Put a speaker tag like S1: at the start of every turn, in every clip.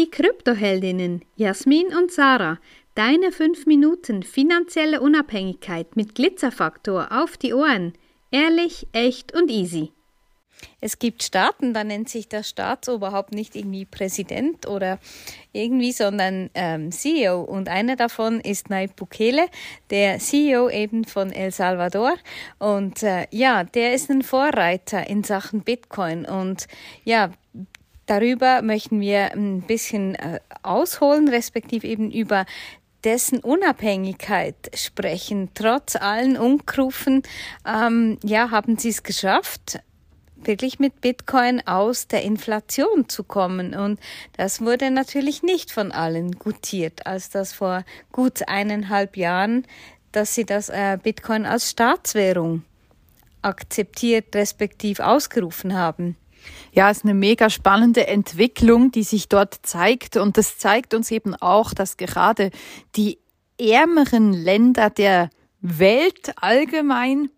S1: Die Kryptoheldinnen Jasmin und Sarah, deine 5 Minuten finanzielle Unabhängigkeit mit Glitzerfaktor auf die Ohren. Ehrlich, echt und easy.
S2: Es gibt Staaten, da nennt sich der Staatsoberhaupt nicht irgendwie Präsident oder irgendwie, sondern ähm, CEO. Und einer davon ist Nayib Bukele, der CEO eben von El Salvador. Und äh, ja, der ist ein Vorreiter in Sachen Bitcoin. Und ja, darüber möchten wir ein bisschen äh, ausholen, respektive eben über dessen Unabhängigkeit sprechen. Trotz allen Unkrufen, ähm, ja, haben sie es geschafft, wirklich mit Bitcoin aus der Inflation zu kommen. Und das wurde natürlich nicht von allen gutiert, als das vor gut eineinhalb Jahren, dass sie das äh, Bitcoin als Staatswährung akzeptiert, respektiv ausgerufen haben.
S3: Ja, es ist eine mega spannende Entwicklung, die sich dort zeigt. Und das zeigt uns eben auch, dass gerade die ärmeren Länder der Welt allgemein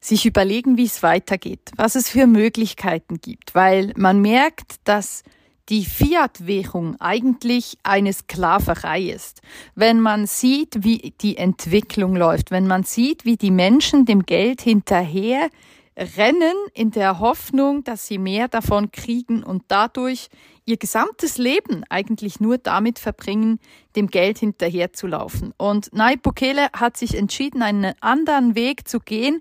S3: sich überlegen, wie es weitergeht, was es für Möglichkeiten gibt, weil man merkt, dass die Fiat-Währung eigentlich eine Sklaverei ist. Wenn man sieht, wie die Entwicklung läuft, wenn man sieht, wie die Menschen dem Geld hinterher rennen in der Hoffnung, dass sie mehr davon kriegen und dadurch ihr gesamtes Leben eigentlich nur damit verbringen, dem Geld hinterherzulaufen. Und Nayib Bukele hat sich entschieden, einen anderen Weg zu gehen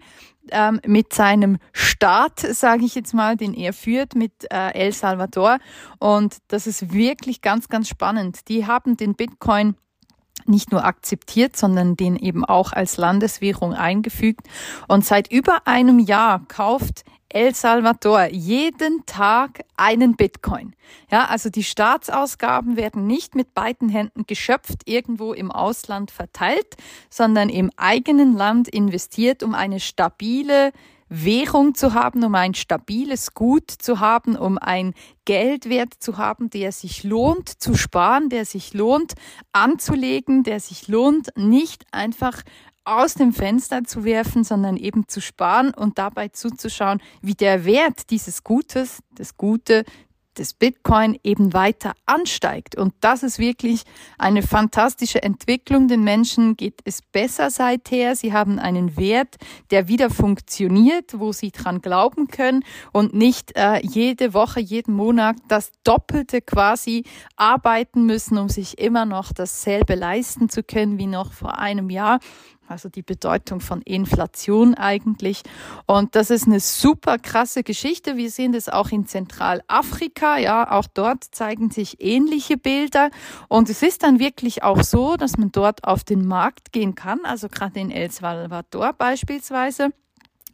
S3: ähm, mit seinem Staat, sage ich jetzt mal, den er führt mit äh, El Salvador. Und das ist wirklich ganz, ganz spannend. Die haben den Bitcoin nicht nur akzeptiert, sondern den eben auch als Landeswährung eingefügt. Und seit über einem Jahr kauft El Salvador jeden Tag einen Bitcoin. Ja, also die Staatsausgaben werden nicht mit beiden Händen geschöpft, irgendwo im Ausland verteilt, sondern im eigenen Land investiert, um eine stabile Währung zu haben, um ein stabiles Gut zu haben, um ein Geldwert zu haben, der sich lohnt zu sparen, der sich lohnt anzulegen, der sich lohnt, nicht einfach aus dem Fenster zu werfen, sondern eben zu sparen und dabei zuzuschauen, wie der Wert dieses Gutes, das Gute, des Bitcoin eben weiter ansteigt. Und das ist wirklich eine fantastische Entwicklung. Den Menschen geht es besser seither. Sie haben einen Wert, der wieder funktioniert, wo sie dran glauben können und nicht äh, jede Woche, jeden Monat das Doppelte quasi arbeiten müssen, um sich immer noch dasselbe leisten zu können wie noch vor einem Jahr also die Bedeutung von Inflation eigentlich. Und das ist eine super krasse Geschichte. Wir sehen das auch in Zentralafrika, ja, auch dort zeigen sich ähnliche Bilder. Und es ist dann wirklich auch so, dass man dort auf den Markt gehen kann, also gerade in El Salvador beispielsweise.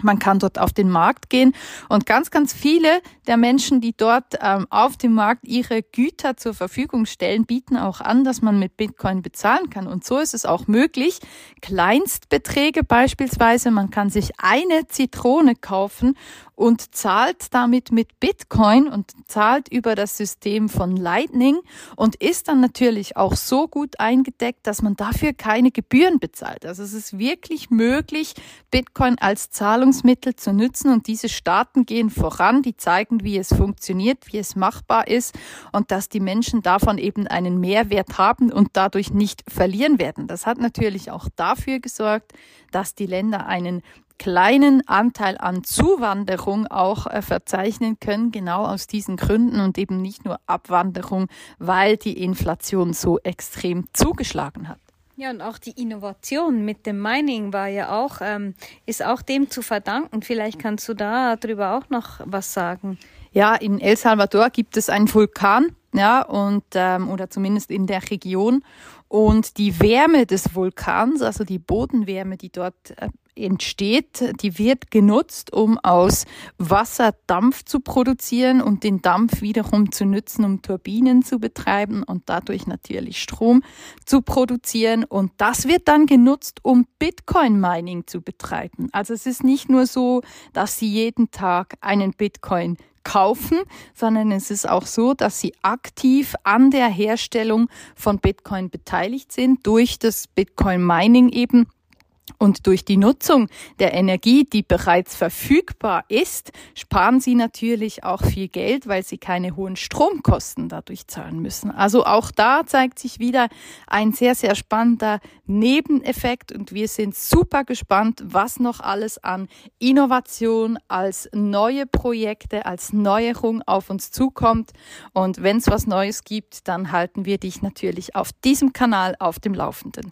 S3: Man kann dort auf den Markt gehen und ganz, ganz viele der Menschen, die dort ähm, auf dem Markt ihre Güter zur Verfügung stellen, bieten auch an, dass man mit Bitcoin bezahlen kann. Und so ist es auch möglich. Kleinstbeträge beispielsweise, man kann sich eine Zitrone kaufen und zahlt damit mit Bitcoin und zahlt über das System von Lightning und ist dann natürlich auch so gut eingedeckt, dass man dafür keine Gebühren bezahlt. Also es ist wirklich möglich, Bitcoin als Zahlungsmittel zu nutzen und diese Staaten gehen voran, die zeigen, wie es funktioniert, wie es machbar ist und dass die Menschen davon eben einen Mehrwert haben und dadurch nicht verlieren werden. Das hat natürlich auch dafür gesorgt, dass die Länder einen kleinen Anteil an Zuwanderung auch äh, verzeichnen können, genau aus diesen Gründen und eben nicht nur Abwanderung, weil die Inflation so extrem zugeschlagen hat.
S2: Ja, und auch die Innovation mit dem Mining war ja auch, ähm, ist auch dem zu verdanken. Vielleicht kannst du da drüber auch noch was sagen.
S3: Ja, in El Salvador gibt es einen Vulkan, ja, und ähm, oder zumindest in der Region. Und die Wärme des Vulkans, also die Bodenwärme, die dort äh, entsteht, die wird genutzt, um aus Wasser Dampf zu produzieren und den Dampf wiederum zu nutzen, um Turbinen zu betreiben und dadurch natürlich Strom zu produzieren. Und das wird dann genutzt, um Bitcoin-Mining zu betreiben. Also es ist nicht nur so, dass Sie jeden Tag einen Bitcoin kaufen, sondern es ist auch so, dass sie aktiv an der Herstellung von Bitcoin beteiligt sind durch das Bitcoin Mining eben Und durch die Nutzung der Energie, die bereits verfügbar ist, sparen Sie natürlich auch viel Geld, weil Sie keine hohen Stromkosten dadurch zahlen müssen. Also auch da zeigt sich wieder ein sehr, sehr spannender Nebeneffekt und wir sind super gespannt, was noch alles an Innovation als neue Projekte, als Neuerung auf uns zukommt. Und wenn es was Neues gibt, dann halten wir dich natürlich auf diesem Kanal auf dem Laufenden.